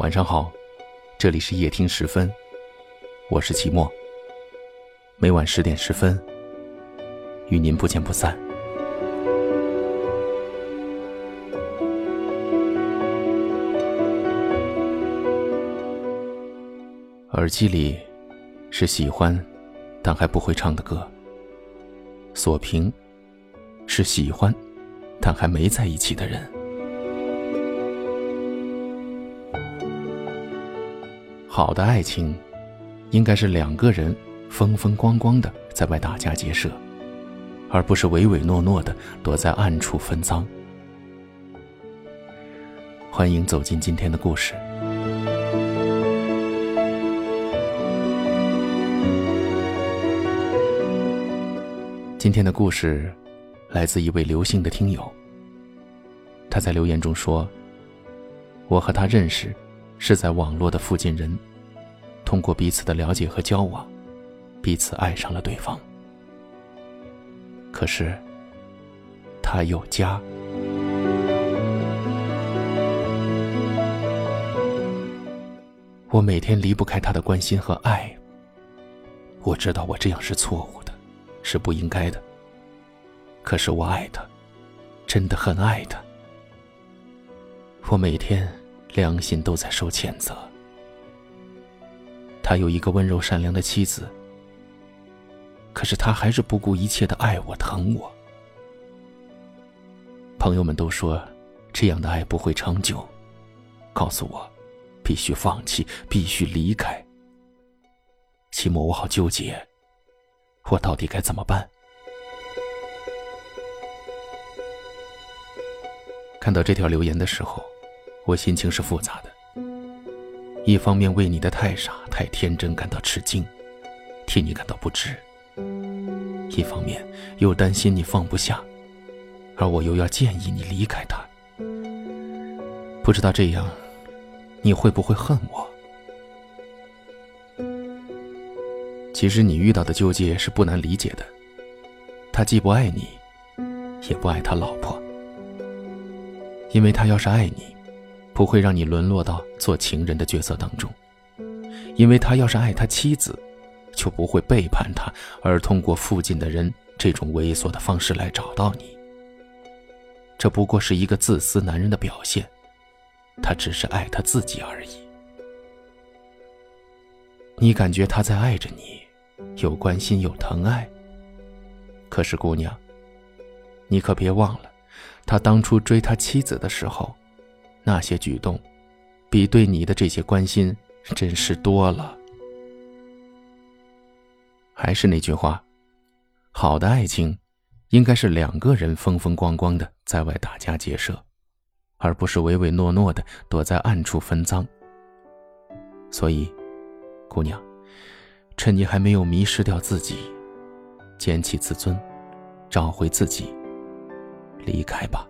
晚上好，这里是夜听十分，我是齐墨。每晚十点十分，与您不见不散。耳机里是喜欢，但还不会唱的歌。锁屏是喜欢，但还没在一起的人。好的爱情，应该是两个人风风光光的在外打家劫舍，而不是唯唯诺诺的躲在暗处分赃。欢迎走进今天的故事。今天的故事来自一位刘姓的听友。他在留言中说：“我和他认识。”是在网络的附近人，通过彼此的了解和交往，彼此爱上了对方。可是，他有家。我每天离不开他的关心和爱。我知道我这样是错误的，是不应该的。可是我爱他，真的很爱他。我每天。良心都在受谴责。他有一个温柔善良的妻子，可是他还是不顾一切的爱我、疼我。朋友们都说，这样的爱不会长久，告诉我，必须放弃，必须离开。期末我好纠结，我到底该怎么办？看到这条留言的时候。我心情是复杂的，一方面为你的太傻、太天真感到吃惊，替你感到不值；一方面又担心你放不下，而我又要建议你离开他。不知道这样，你会不会恨我？其实你遇到的纠结是不难理解的，他既不爱你，也不爱他老婆，因为他要是爱你。不会让你沦落到做情人的角色当中，因为他要是爱他妻子，就不会背叛他，而通过附近的人这种猥琐的方式来找到你。这不过是一个自私男人的表现，他只是爱他自己而已。你感觉他在爱着你，有关心有疼爱。可是姑娘，你可别忘了，他当初追他妻子的时候。那些举动，比对你的这些关心真实多了。还是那句话，好的爱情，应该是两个人风风光光的在外打家劫舍，而不是唯唯诺诺的躲在暗处分赃。所以，姑娘，趁你还没有迷失掉自己，捡起自尊，找回自己，离开吧。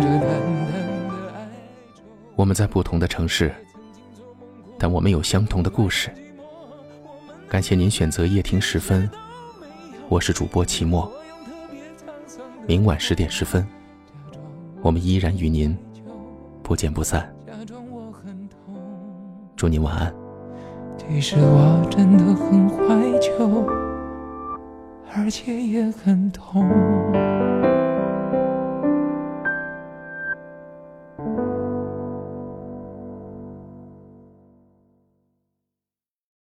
我们在不同的城市，但我们有相同的故事。感谢您选择夜听时分，我是主播齐墨。明晚十点十分，我们依然与您不见不散。祝您晚安。其实我真的很怀旧，而且也很痛。